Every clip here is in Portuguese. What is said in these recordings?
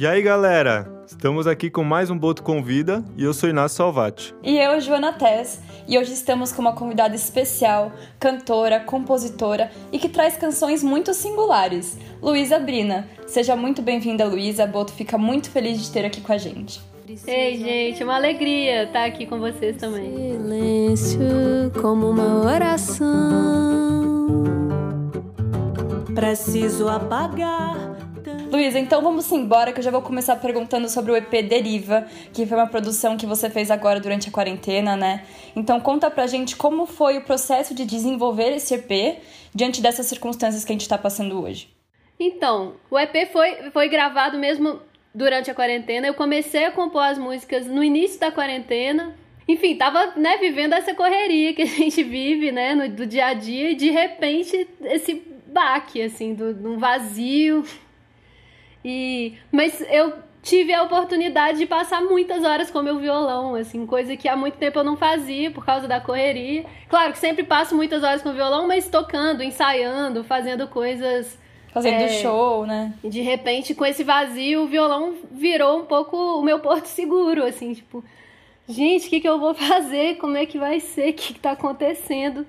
E aí, galera? Estamos aqui com mais um Boto Convida e eu sou Inácio Salvati. E eu, Joana Tess, e hoje estamos com uma convidada especial, cantora, compositora e que traz canções muito singulares, Luísa Brina. Seja muito bem-vinda, Luísa. Boto fica muito feliz de ter aqui com a gente. Ei, gente, uma alegria estar aqui com vocês também. Silêncio como uma oração. Preciso apagar Luísa, então vamos embora que eu já vou começar perguntando sobre o EP Deriva, que foi uma produção que você fez agora durante a quarentena, né? Então conta pra gente como foi o processo de desenvolver esse EP diante dessas circunstâncias que a gente tá passando hoje. Então, o EP foi, foi gravado mesmo durante a quarentena. Eu comecei a compor as músicas no início da quarentena. Enfim, tava, né, vivendo essa correria que a gente vive, né, no, do dia a dia, e de repente esse baque, assim, do, vazio e mas eu tive a oportunidade de passar muitas horas com meu violão, assim, coisa que há muito tempo eu não fazia por causa da correria. Claro que sempre passo muitas horas com o violão, mas tocando, ensaiando, fazendo coisas Fazendo é, show, né? E de repente, com esse vazio, o violão virou um pouco o meu porto seguro, assim, tipo, gente, o que, que eu vou fazer? Como é que vai ser? O que, que tá acontecendo?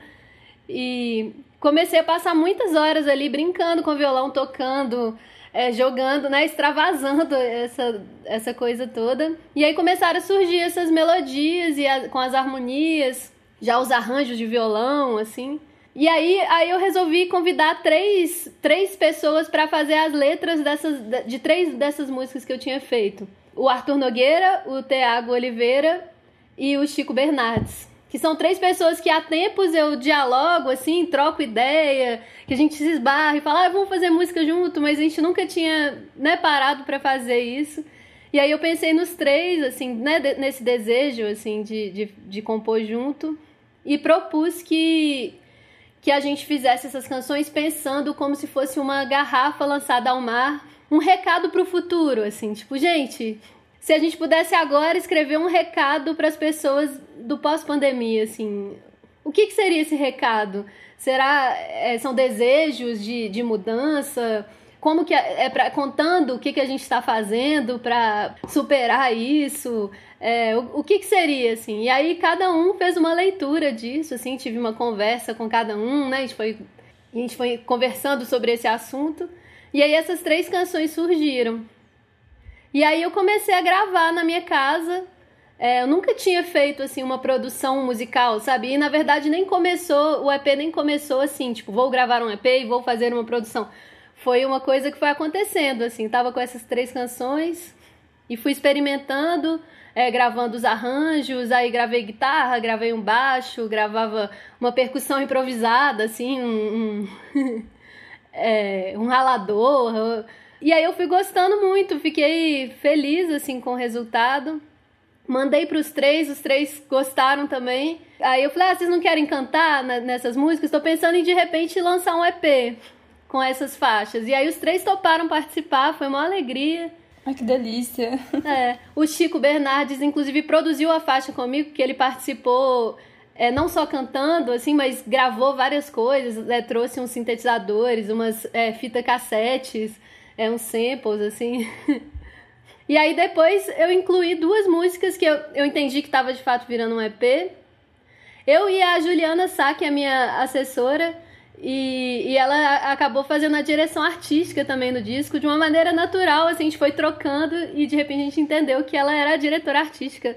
E comecei a passar muitas horas ali brincando com o violão, tocando, é, jogando, né, extravasando essa, essa coisa toda. E aí começaram a surgir essas melodias e a, com as harmonias, já os arranjos de violão, assim. E aí, aí eu resolvi convidar três, três pessoas para fazer as letras dessas, de três dessas músicas que eu tinha feito. O Arthur Nogueira, o Tiago Oliveira e o Chico Bernardes que são três pessoas que há tempos eu dialogo, assim, troco ideia, que a gente se esbarra e fala, ah, vamos fazer música junto, mas a gente nunca tinha, né, parado para fazer isso. E aí eu pensei nos três, assim, né, nesse desejo, assim, de, de, de compor junto e propus que que a gente fizesse essas canções pensando como se fosse uma garrafa lançada ao mar, um recado para o futuro, assim, tipo, gente, se a gente pudesse agora escrever um recado para as pessoas do pós-pandemia, assim, o que, que, seria esse recado? Será é, são desejos de, de mudança? Como que é, pra, contando o que, que a gente está fazendo para superar isso? É, o, o que, que, seria assim? E aí cada um fez uma leitura disso, assim, tive uma conversa com cada um, né? A gente foi, a gente foi conversando sobre esse assunto. E aí essas três canções surgiram. E aí eu comecei a gravar na minha casa. É, eu nunca tinha feito assim uma produção musical, sabe? E na verdade nem começou, o EP nem começou assim, tipo, vou gravar um EP e vou fazer uma produção. Foi uma coisa que foi acontecendo, assim, tava com essas três canções e fui experimentando, é, gravando os arranjos, aí gravei guitarra, gravei um baixo, gravava uma percussão improvisada, assim, um, um, é, um ralador. E aí eu fui gostando muito, fiquei feliz assim com o resultado. Mandei para os três, os três gostaram também. Aí eu falei: ah, vocês não querem cantar nessas músicas? Estou pensando em de repente lançar um EP com essas faixas. E aí os três toparam participar, foi uma alegria. Ai, que delícia! É, o Chico Bernardes, inclusive, produziu a faixa comigo, que ele participou é, não só cantando, assim, mas gravou várias coisas, é, trouxe uns sintetizadores, umas é, fita cassetes é uns samples, assim. e aí depois eu incluí duas músicas que eu, eu entendi que estava de fato virando um EP. Eu e a Juliana Sá, que é a minha assessora, e, e ela acabou fazendo a direção artística também no disco, de uma maneira natural, assim, a gente foi trocando e de repente a gente entendeu que ela era a diretora artística,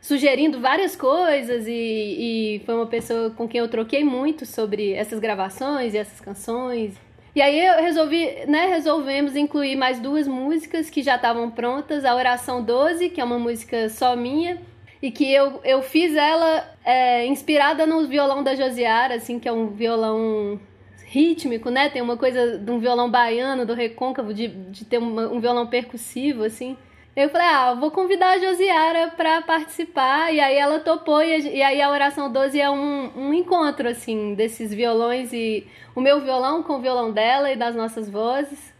sugerindo várias coisas e, e foi uma pessoa com quem eu troquei muito sobre essas gravações e essas canções. E aí eu resolvi, né, resolvemos incluir mais duas músicas que já estavam prontas, a Oração 12, que é uma música só minha, e que eu, eu fiz ela é, inspirada no violão da Josiara, assim, que é um violão rítmico, né? Tem uma coisa de um violão baiano, do recôncavo, de, de ter uma, um violão percussivo, assim. Eu falei, ah, vou convidar a Josiara para participar, e aí ela topou, e, e, aí a Oração 12 é um, um encontro, assim, desses violões, e o meu violão com o violão dela e das nossas vozes.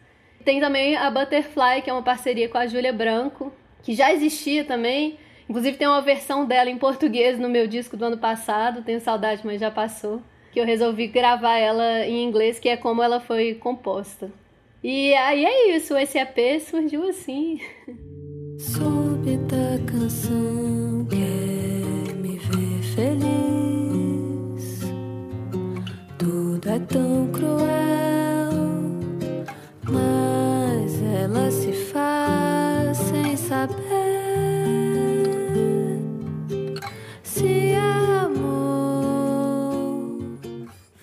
Tem também a Butterfly, que é uma parceria com a Júlia Branco, que já existia também, inclusive tem uma versão dela em português no meu disco do ano passado, tenho saudade, mas já passou, que eu resolvi gravar ela em inglês, que é como ela foi composta. E aí é isso, esse EP surgiu assim. Súbita canção quer me ver feliz. Tudo é tão cruel, mas ela se faz sem saber. Se amor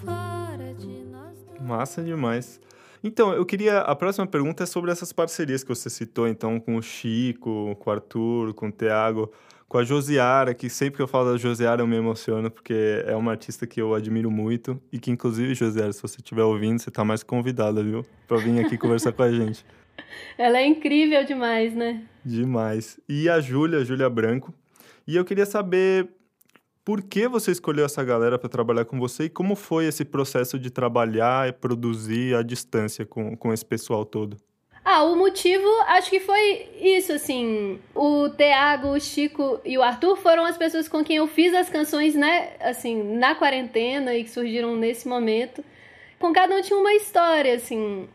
fora de nós. Massa demais. Então, eu queria. A próxima pergunta é sobre essas parcerias que você citou, então, com o Chico, com o Arthur, com o Thiago, com a Josiara, que sempre que eu falo da Josiara eu me emociono, porque é uma artista que eu admiro muito e que, inclusive, Josiara, se você estiver ouvindo, você está mais convidada, viu? Pra vir aqui conversar com a gente. Ela é incrível demais, né? Demais. E a Júlia, Júlia Branco. E eu queria saber por que você escolheu essa galera para trabalhar com você e como foi esse processo de trabalhar e produzir à distância com, com esse pessoal todo? Ah, o motivo acho que foi isso, assim. O Thiago, o Chico e o Arthur foram as pessoas com quem eu fiz as canções, né? Assim, na quarentena e que surgiram nesse momento. Com cada um tinha uma história, assim.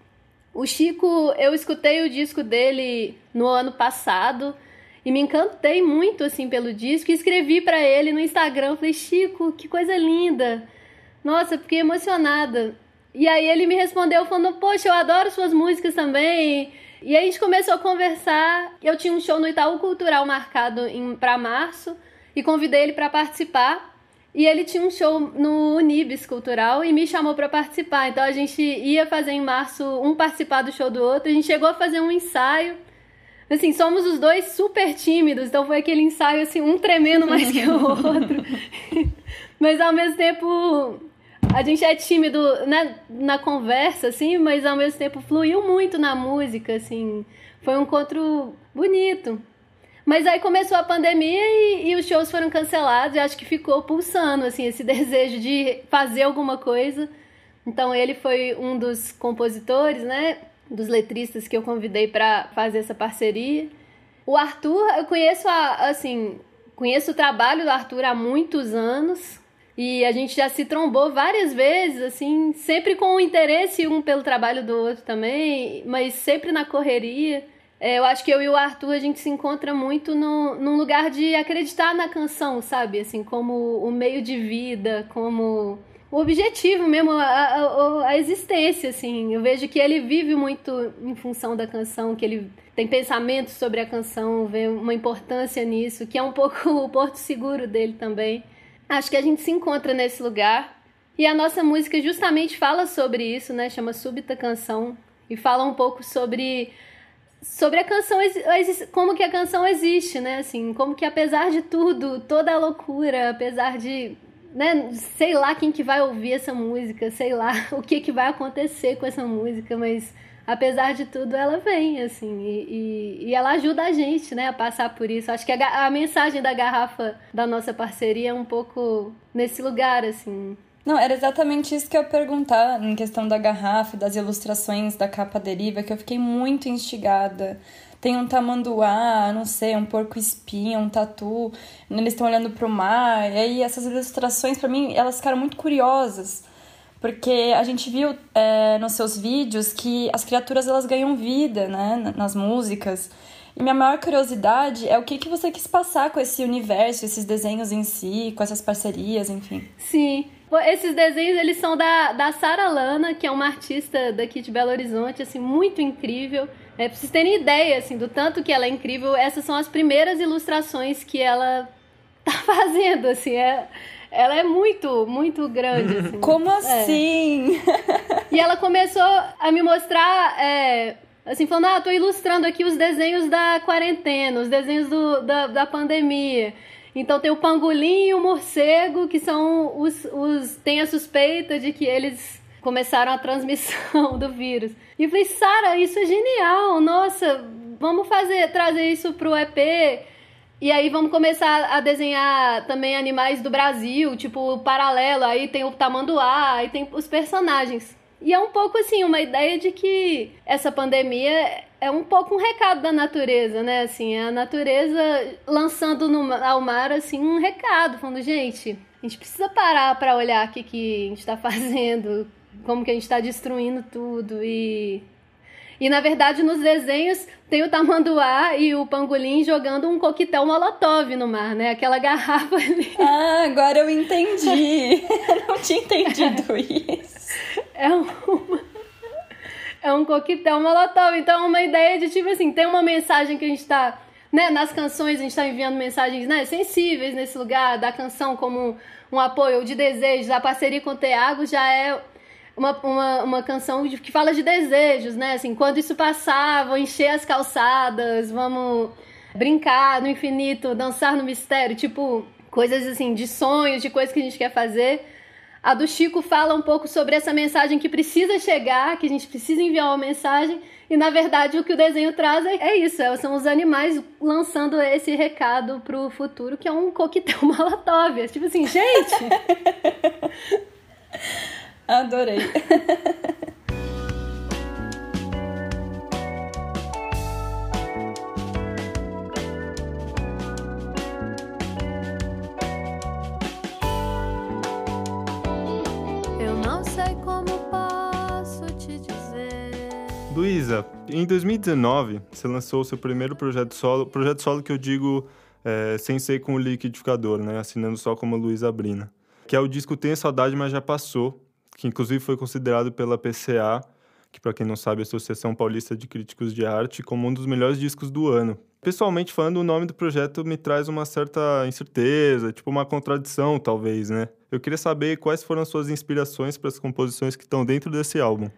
O Chico, eu escutei o disco dele no ano passado e me encantei muito, assim, pelo disco. E escrevi para ele no Instagram. Falei, Chico, que coisa linda. Nossa, fiquei emocionada. E aí ele me respondeu falando, poxa, eu adoro suas músicas também. E aí a gente começou a conversar. Eu tinha um show no Itaú Cultural marcado para março e convidei ele para participar. E ele tinha um show no Unibis Cultural e me chamou para participar. Então a gente ia fazer em março um participar do show do outro. A gente chegou a fazer um ensaio. Assim, somos os dois super tímidos, então foi aquele ensaio assim, um tremendo mais que o outro. Mas ao mesmo tempo a gente é tímido né, na conversa, assim, mas ao mesmo tempo fluiu muito na música, assim. Foi um encontro bonito. Mas aí começou a pandemia e, e os shows foram cancelados e acho que ficou pulsando, assim, esse desejo de fazer alguma coisa. Então ele foi um dos compositores, né? Dos letristas que eu convidei para fazer essa parceria. O Arthur, eu conheço a, assim, conheço o trabalho do Arthur há muitos anos. E a gente já se trombou várias vezes, assim, sempre com o interesse um pelo trabalho do outro também, mas sempre na correria. É, eu acho que eu e o Arthur a gente se encontra muito no, num lugar de acreditar na canção, sabe? Assim, como o meio de vida, como o objetivo mesmo, a, a, a existência, assim. Eu vejo que ele vive muito em função da canção, que ele tem pensamentos sobre a canção, vê uma importância nisso, que é um pouco o porto seguro dele também. Acho que a gente se encontra nesse lugar. E a nossa música justamente fala sobre isso, né? Chama Súbita Canção. E fala um pouco sobre sobre a canção como que a canção existe, né? Assim, como que apesar de tudo, toda a loucura, apesar de, né, sei lá quem que vai ouvir essa música, sei lá o que que vai acontecer com essa música, mas apesar de tudo ela vem, assim, e, e, e ela ajuda a gente, né, a passar por isso. Acho que a, a mensagem da garrafa da nossa parceria é um pouco nesse lugar, assim. Não, era exatamente isso que eu ia perguntar em questão da garrafa, das ilustrações da capa deriva, que eu fiquei muito instigada. Tem um tamanduá, não sei, um porco espinho, um tatu, eles estão olhando pro mar. E aí essas ilustrações, para mim, elas ficaram muito curiosas. Porque a gente viu é, nos seus vídeos que as criaturas elas ganham vida, né, nas músicas. E minha maior curiosidade é o que, que você quis passar com esse universo, esses desenhos em si, com essas parcerias, enfim. Sim, esses desenhos, eles são da, da Sara Lana, que é uma artista daqui de Belo Horizonte, assim, muito incrível. É, pra vocês terem ideia, assim, do tanto que ela é incrível, essas são as primeiras ilustrações que ela tá fazendo, assim, é... Ela é muito, muito grande, assim. Como assim? É. E ela começou a me mostrar, é, assim, falando, ah, tô ilustrando aqui os desenhos da quarentena, os desenhos do, da, da pandemia. Então tem o pangolim e o morcego, que são os, os. tem a suspeita de que eles começaram a transmissão do vírus. E eu falei, Sara, isso é genial! Nossa, vamos fazer, trazer isso pro EP. E aí vamos começar a desenhar também animais do Brasil, tipo paralelo, aí tem o tamanduá, aí tem os personagens. E é um pouco assim, uma ideia de que essa pandemia é um pouco um recado da natureza, né? Assim, a natureza lançando no, ao mar assim um recado, falando, gente, a gente precisa parar para olhar o que, que a gente está fazendo, como que a gente está destruindo tudo e E na verdade, nos desenhos, tem o tamanduá e o pangolim jogando um coquetel molotov no mar, né? Aquela garrafa ali. Ah, agora eu entendi. eu não tinha entendido isso. É uma é um coquetel molotov. Então é uma ideia de tipo assim, tem uma mensagem que a gente tá. Né, nas canções a gente está enviando mensagens né, sensíveis nesse lugar, da canção como um, um apoio de desejos, a parceria com o Thiago já é uma, uma, uma canção de, que fala de desejos, né? Assim, quando isso passar, vou encher as calçadas, vamos brincar no infinito, dançar no mistério, tipo, coisas assim, de sonhos, de coisas que a gente quer fazer. A do Chico fala um pouco sobre essa mensagem que precisa chegar, que a gente precisa enviar uma mensagem, e na verdade o que o desenho traz é, é isso, é, são os animais lançando esse recado pro futuro, que é um coquetel molotov. É tipo assim, gente! Adorei. Luísa, em 2019, você lançou o seu primeiro projeto solo, projeto solo que eu digo é, sem ser com o liquidificador, né? Assinando só como Luísa Brina. Que é o disco Tenha Saudade, Mas Já Passou, que inclusive foi considerado pela PCA, que para quem não sabe a Associação Paulista de Críticos de Arte, como um dos melhores discos do ano. Pessoalmente falando, o nome do projeto me traz uma certa incerteza, tipo uma contradição, talvez, né? Eu queria saber quais foram as suas inspirações para as composições que estão dentro desse álbum.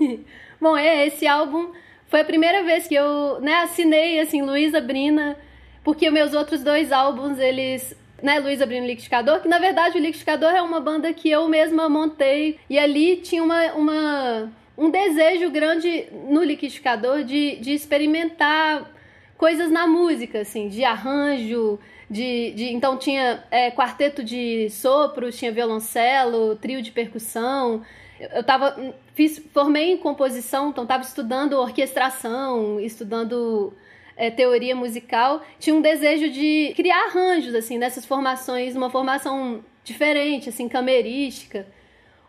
Bom, é, esse álbum foi a primeira vez que eu, né, assinei, assim, Luísa Brina, porque meus outros dois álbuns, eles né, Luísa Brina Liquidificador, que na verdade o Liquidificador é uma banda que eu mesma montei. E ali tinha uma, uma um desejo grande no Liquidificador de, de experimentar coisas na música, assim, de arranjo, de, de então tinha é, quarteto de sopros, tinha violoncelo, trio de percussão, eu tava fiz formei em composição, então estava estudando orquestração, estudando é, teoria musical, tinha um desejo de criar arranjos assim nessas formações, uma formação diferente, assim camerística.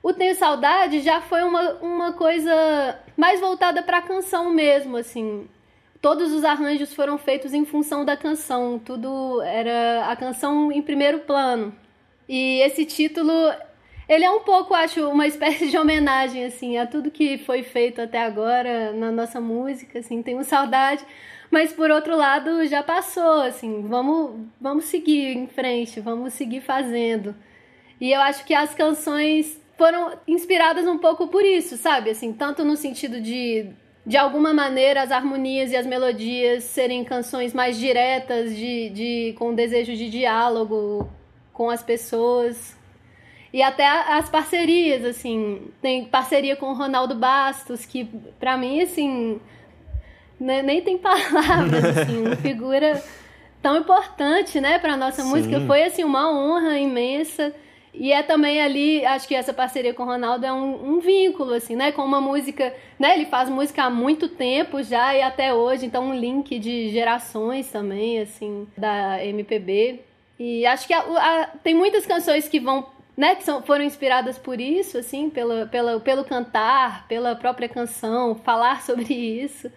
O Tenho Saudade já foi uma, uma coisa mais voltada para a canção mesmo, assim. Todos os arranjos foram feitos em função da canção, tudo era a canção em primeiro plano. E esse título ele é um pouco, acho, uma espécie de homenagem, assim, a tudo que foi feito até agora na nossa música, assim, tenho saudade. Mas, por outro lado, já passou, assim, vamos, vamos seguir em frente, vamos seguir fazendo. E eu acho que as canções foram inspiradas um pouco por isso, sabe? Assim, tanto no sentido de de alguma maneira as harmonias e as melodias serem canções mais diretas, de, de com desejo de diálogo com as pessoas, e até as parcerias, assim, tem parceria com o Ronaldo Bastos, que para mim, assim, né, nem tem palavras, assim, uma figura tão importante, né, para nossa Sim. música. Foi, assim, uma honra imensa. E é também ali, acho que essa parceria com o Ronaldo é um, um, vínculo, assim, né? Com uma música, né? Ele faz música há muito tempo já e até hoje, então um link de gerações também, assim, da MPB. E acho que a, a, tem muitas canções que vão né, que são, foram inspiradas por isso, assim, pela, pela, pelo cantar, pela própria canção, falar sobre isso.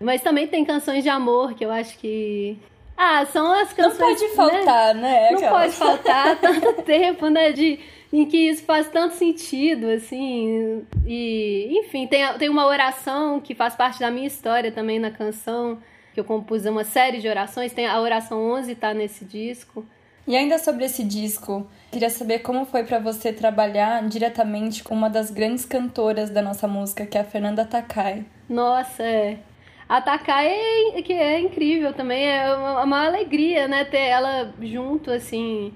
Mas também tem canções de amor que eu acho que. Ah, são as canções. Não pode faltar, né? né? Não pode faltar tanto tempo, né? De, em que isso faz tanto sentido, assim. E, enfim, tem, tem uma oração que faz parte da minha história também na canção, que eu compus uma série de orações. Tem a oração 11 tá nesse disco. E ainda sobre esse disco, queria saber como foi para você trabalhar diretamente com uma das grandes cantoras da nossa música, que é a Fernanda Takai. Nossa, é. A Takai é, que é incrível também, é uma, uma alegria, né, ter ela junto, assim.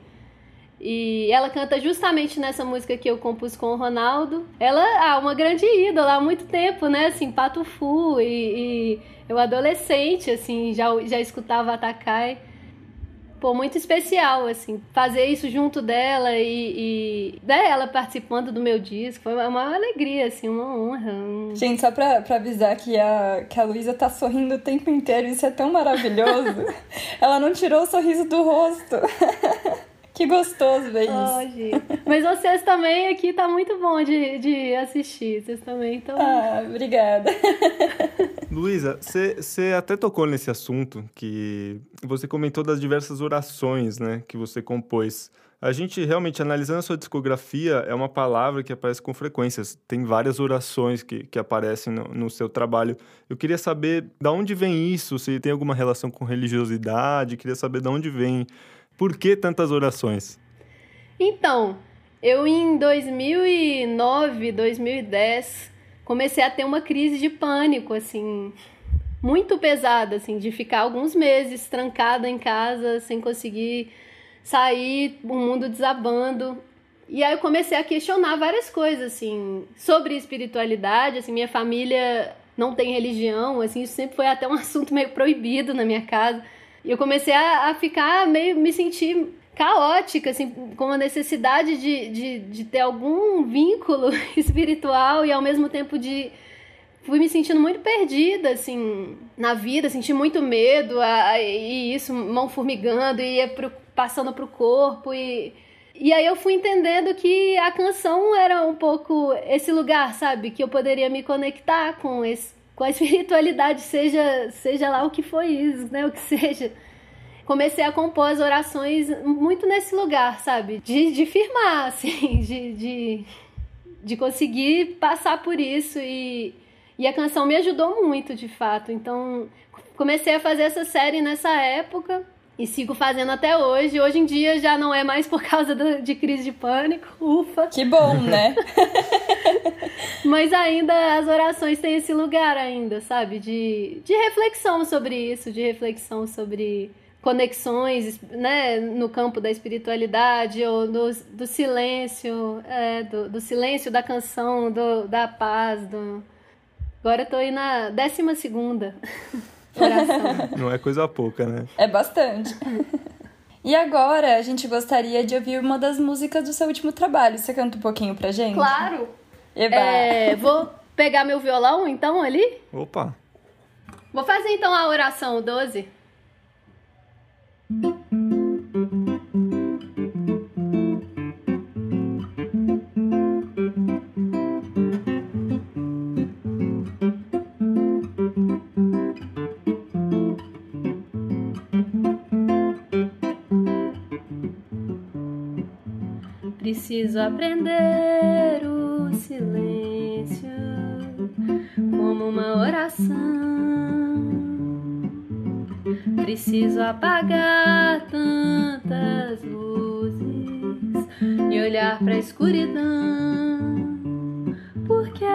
E ela canta justamente nessa música que eu compus com o Ronaldo. Ela é ah, uma grande ídola há muito tempo, né? Assim, Pato Fu e, e eu adolescente, assim, já, já escutava a Takai pô, muito especial, assim, fazer isso junto dela e, e né, ela participando do meu disco, foi uma alegria, assim, uma honra. Um... Gente, só pra, pra avisar que a, que a Luísa tá sorrindo o tempo inteiro, isso é tão maravilhoso. ela não tirou o sorriso do rosto. Que gostoso ver Oh, isso. gente. Mas vocês também aqui tá muito bom de, de assistir. Vocês também estão. Ah, obrigada. Luísa, você até tocou nesse assunto que você comentou das diversas orações, né, que você compôs. A gente realmente, analisando a sua discografia, é uma palavra que aparece com frequência. Tem várias orações que, que aparecem no, no seu trabalho. Eu queria saber de onde vem isso, se tem alguma relação com religiosidade, queria saber de onde vem, por que tantas orações? Então, eu em 2009, 2010, comecei a ter uma crise de pânico, assim, muito pesada, assim, de ficar alguns meses trancada em casa, sem conseguir sair, o mundo desabando. E aí eu comecei a questionar várias coisas, assim, sobre espiritualidade, assim, minha família não tem religião, assim, isso sempre foi até um assunto meio proibido na minha casa. E eu comecei a, a ficar meio, me sentir caótica, assim, com a necessidade de, de, de ter algum vínculo espiritual e ao mesmo tempo de fui me sentindo muito perdida, assim, na vida, senti muito medo, a, a, e isso, mão formigando, e ia pro, passando pro corpo, e, e aí eu fui entendendo que a canção era um pouco esse lugar, sabe, que eu poderia me conectar com esse, com a espiritualidade, seja, seja lá o que foi isso, né, o que seja. Comecei a compor as orações muito nesse lugar, sabe, de, de firmar, assim, de, de, de conseguir passar por isso e e a canção me ajudou muito, de fato. Então, comecei a fazer essa série nessa época e sigo fazendo até hoje. Hoje em dia já não é mais por causa do, de crise de pânico, ufa. Que bom, né? Mas ainda as orações têm esse lugar ainda, sabe? De, de reflexão sobre isso, de reflexão sobre conexões né, no campo da espiritualidade ou do, do silêncio, é, do, do silêncio da canção, do, da paz, do Agora eu tô aí na décima segunda oração. Não é coisa pouca, né? É bastante. E agora a gente gostaria de ouvir uma das músicas do seu último trabalho. Você canta um pouquinho pra gente? Claro! Eba. É, vou pegar meu violão então ali. Opa! Vou fazer então a oração 12. Preciso aprender o silêncio como uma oração. Preciso apagar tantas luzes e olhar para a escuridão. Porque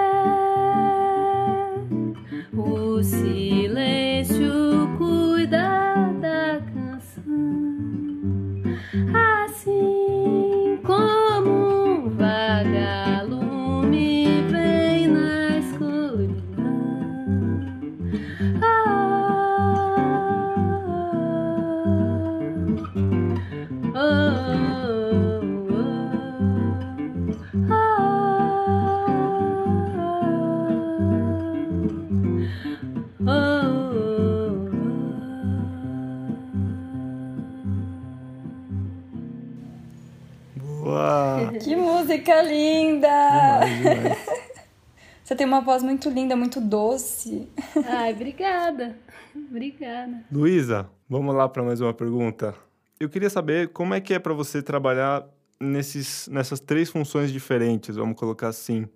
o silêncio voz muito linda, muito doce. Ai, obrigada. Obrigada. Luísa, vamos lá para mais uma pergunta. Eu queria saber como é que é para você trabalhar nesses, nessas três funções diferentes, vamos colocar assim.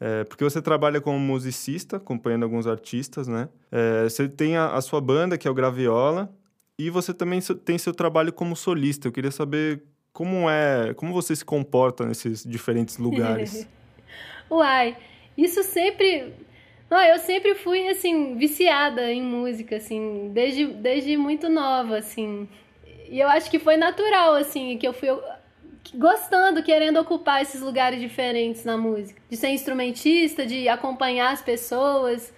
É, porque você trabalha como musicista, acompanhando alguns artistas, né? É, você tem a, a sua banda, que é o Graviola, e você também tem seu trabalho como solista. Eu queria saber como é, como você se comporta nesses diferentes lugares. Uai, isso sempre. Não, eu sempre fui, assim, viciada em música, assim, desde, desde muito nova, assim. E eu acho que foi natural, assim, que eu fui gostando, querendo ocupar esses lugares diferentes na música. De ser instrumentista, de acompanhar as pessoas,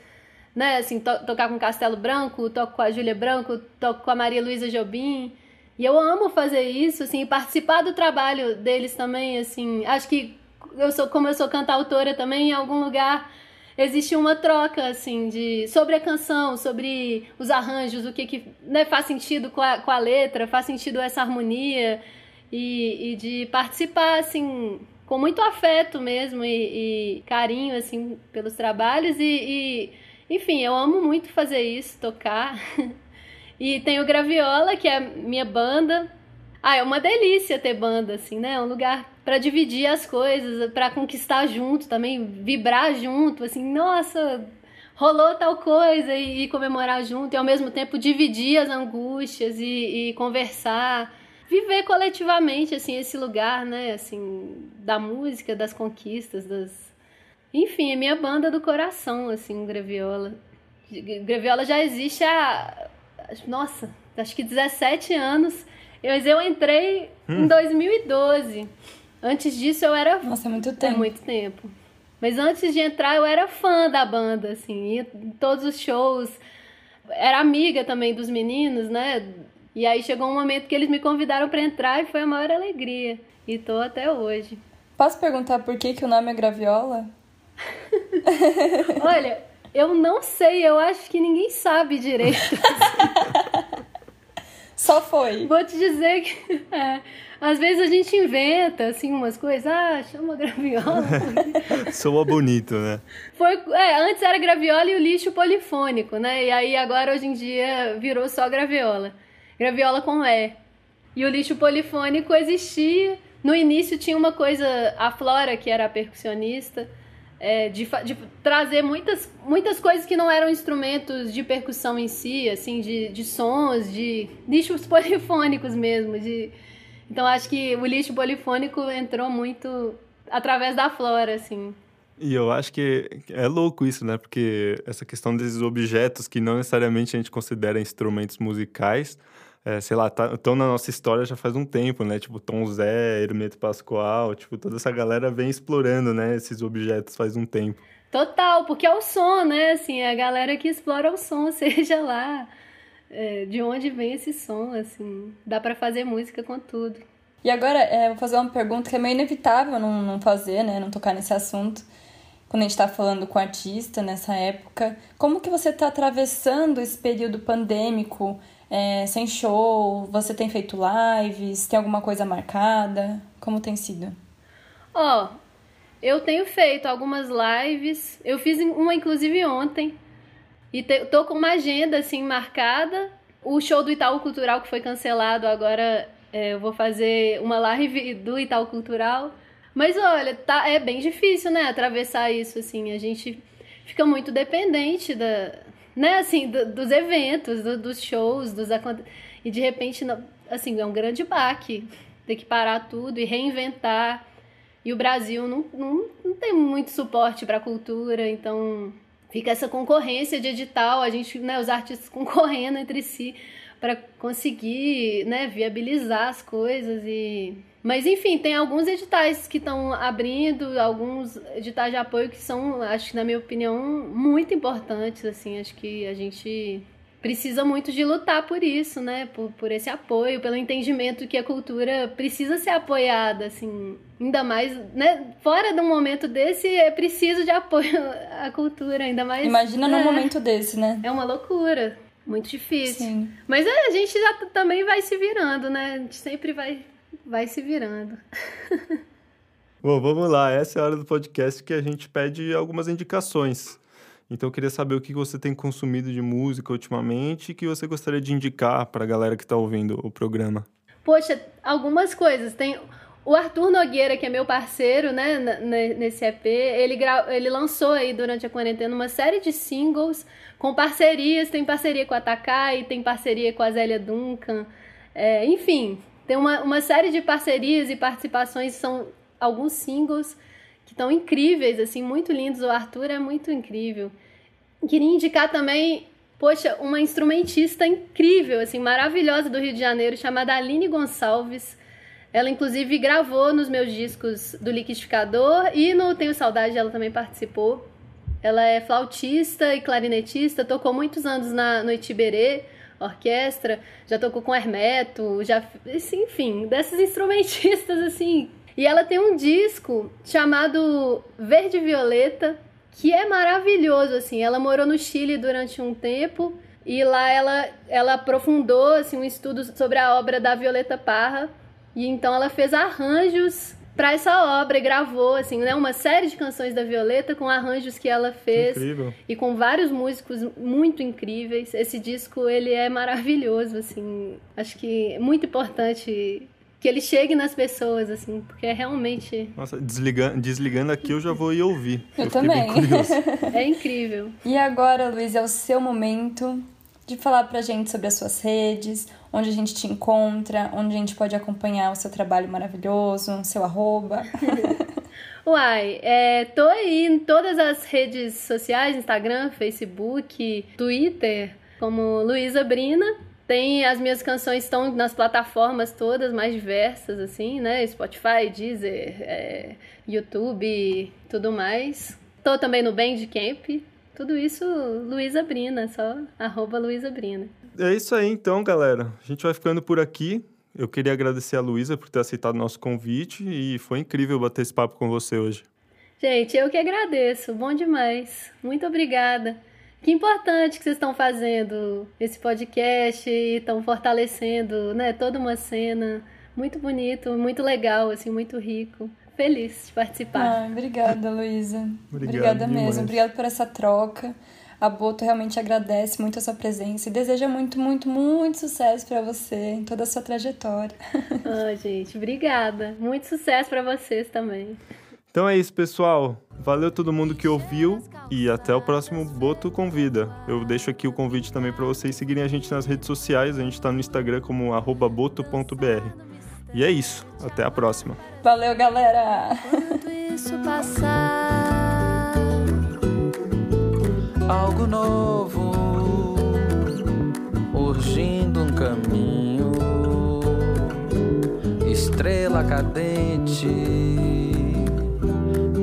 né? Assim, to- tocar com Castelo Branco, toco com a Júlia Branco, toco com a Maria Luísa Jobim. E eu amo fazer isso, assim, participar do trabalho deles também, assim. Acho que eu sou, como eu sou cantautora também, em algum lugar existe uma troca, assim, de sobre a canção, sobre os arranjos, o que, que né, faz sentido com a, com a letra, faz sentido essa harmonia. e, e de participar, assim, com muito afeto mesmo e, e carinho, assim, pelos trabalhos e, e, enfim, eu amo muito fazer isso, tocar. e tem o Graviola, que é minha banda. Ah, é uma delícia ter banda, assim, né? É um lugar para dividir as coisas, para conquistar junto também, vibrar junto, assim, nossa, rolou tal coisa e, e, comemorar junto, e ao mesmo tempo dividir as angústias e, e conversar viver coletivamente assim esse lugar, né, assim, da música, das conquistas, das enfim, é minha banda do coração, assim, Greviola. Greviola já existe há nossa, acho que 17 anos. Eu, eu entrei hum. em 2012. Antes disso eu era Nossa, é muito tempo. É muito tempo. Mas antes de entrar eu era fã da banda, assim, ia em todos os shows. Era amiga também dos meninos, né? E aí chegou um momento que eles me convidaram para entrar e foi a maior alegria. E tô até hoje. Posso perguntar por que, que o nome é Graviola? Olha, eu não sei, eu acho que ninguém sabe direito. Só foi. Vou te dizer que. É, às vezes a gente inventa, assim, umas coisas. Ah, chama graviola. Soa bonito, né? Foi, é, antes era graviola e o lixo polifônico, né? E aí agora, hoje em dia, virou só graviola graviola com E. E o lixo polifônico existia. No início tinha uma coisa, a Flora, que era a percussionista, é, de, de, trazer muitas, muitas coisas que não eram instrumentos de percussão em si, assim, de, de sons, de lixos polifônicos mesmo. De... Então acho que o lixo polifônico entrou muito através da Flora, assim. E eu acho que é louco isso, né? Porque essa questão desses objetos que não necessariamente a gente considera instrumentos musicais, é, sei lá, estão tá, na nossa história já faz um tempo, né? Tipo, Tom Zé, Hermeto Pascoal, tipo, toda essa galera vem explorando, né, esses objetos faz um tempo. Total, porque é o som, né? Assim, é a galera que explora o som, seja lá é, de onde vem esse som, assim, dá para fazer música com tudo. E agora, é, vou fazer uma pergunta que é meio inevitável não, não fazer, né? Não tocar nesse assunto. Quando a gente está falando com artista nessa época, como que você está atravessando esse período pandêmico? é, sem show? Você tem feito lives? Tem alguma coisa marcada? Como tem sido? Ó, oh, eu tenho feito algumas lives. Eu fiz uma inclusive ontem. E te, tô com uma agenda assim marcada. O show do Itaú Cultural que foi cancelado, agora é, eu vou fazer uma live do Itaú Cultural. Mas olha, tá, é bem difícil, né, atravessar isso assim. A gente fica muito dependente da, né, assim, do, dos eventos, do, dos shows, dos e de repente, assim, é um grande baque ter que parar tudo e reinventar. E o Brasil não, não, não tem muito suporte para a cultura, então fica essa concorrência de edital, a gente, né, os artistas concorrendo entre si para conseguir, né, viabilizar as coisas e mas enfim, tem alguns editais que estão abrindo, alguns editais de apoio que são, acho que na minha opinião, muito importantes, assim, acho que a gente precisa muito de lutar por isso, né? Por, por esse apoio, pelo entendimento que a cultura precisa ser apoiada, assim, ainda mais, né? Fora de um momento desse, é preciso de apoio à cultura, ainda mais. Imagina num momento desse, né? É uma loucura. Muito difícil. Sim. Mas a gente já também vai se virando, né? A gente sempre vai vai se virando. Bom, vamos lá. Essa é a hora do podcast que a gente pede algumas indicações. Então, eu queria saber o que você tem consumido de música ultimamente e que você gostaria de indicar para a galera que está ouvindo o programa. Poxa, algumas coisas. Tem o Arthur Nogueira, que é meu parceiro, né, nesse EP, ele, gra... ele lançou aí durante a quarentena uma série de singles com parcerias. Tem parceria com a Takai, tem parceria com a Zélia Duncan. É, enfim, tem uma, uma série de parcerias e participações, são alguns singles que estão incríveis, assim, muito lindos. O Arthur é muito incrível. Queria indicar também, poxa, uma instrumentista incrível, assim, maravilhosa do Rio de Janeiro, chamada Aline Gonçalves. Ela, inclusive, gravou nos meus discos do Liquidificador e no Tenho Saudade ela também participou. Ela é flautista e clarinetista, tocou muitos anos na, no Itiberê orquestra, já tocou com Hermeto, já, enfim, desses instrumentistas assim. E ela tem um disco chamado Verde Violeta, que é maravilhoso assim. Ela morou no Chile durante um tempo e lá ela ela aprofundou assim um estudo sobre a obra da Violeta Parra. E então ela fez arranjos para essa obra e gravou assim, né, uma série de canções da Violeta com arranjos que ela fez Incrível. e com vários músicos muito incríveis. Esse disco ele é maravilhoso assim. Acho que é muito importante que ele chegue nas pessoas assim, porque é realmente Nossa, desligando, desligando aqui eu já vou ir ouvir. Eu bem também. é incrível. E agora, Luiz, é o seu momento de falar pra gente sobre as suas redes, onde a gente te encontra, onde a gente pode acompanhar o seu trabalho maravilhoso, seu arroba. Uai, é, tô aí em todas as redes sociais, Instagram, Facebook, Twitter, como Luísa Brina. Tem as minhas canções estão nas plataformas todas mais diversas, assim, né? Spotify, Deezer, é, YouTube, tudo mais. Tô também no Bandcamp. Tudo isso, Luísa Brina, só arroba Luísa Brina. É isso aí então, galera. A gente vai ficando por aqui. Eu queria agradecer a Luísa por ter aceitado o nosso convite e foi incrível bater esse papo com você hoje. Gente, eu que agradeço. Bom demais. Muito obrigada. Que importante que vocês estão fazendo esse podcast e estão fortalecendo, né, toda uma cena muito bonito, muito legal, assim, muito rico. Feliz de participar. Ah, obrigada, Luísa. Obrigada demais. mesmo. Obrigada por essa troca. A Boto realmente agradece muito a sua presença e deseja muito, muito, muito sucesso pra você em toda a sua trajetória. Ah, gente, obrigada. Muito sucesso para vocês também. Então é isso, pessoal. Valeu todo mundo que ouviu e até o próximo Boto Convida. Eu deixo aqui o convite também para vocês seguirem a gente nas redes sociais. A gente está no Instagram como arroba boto.br. E é isso. Até a próxima. Valeu, galera! Quando isso passar, algo novo, urgindo um caminho, estrela cadente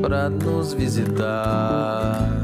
para nos visitar.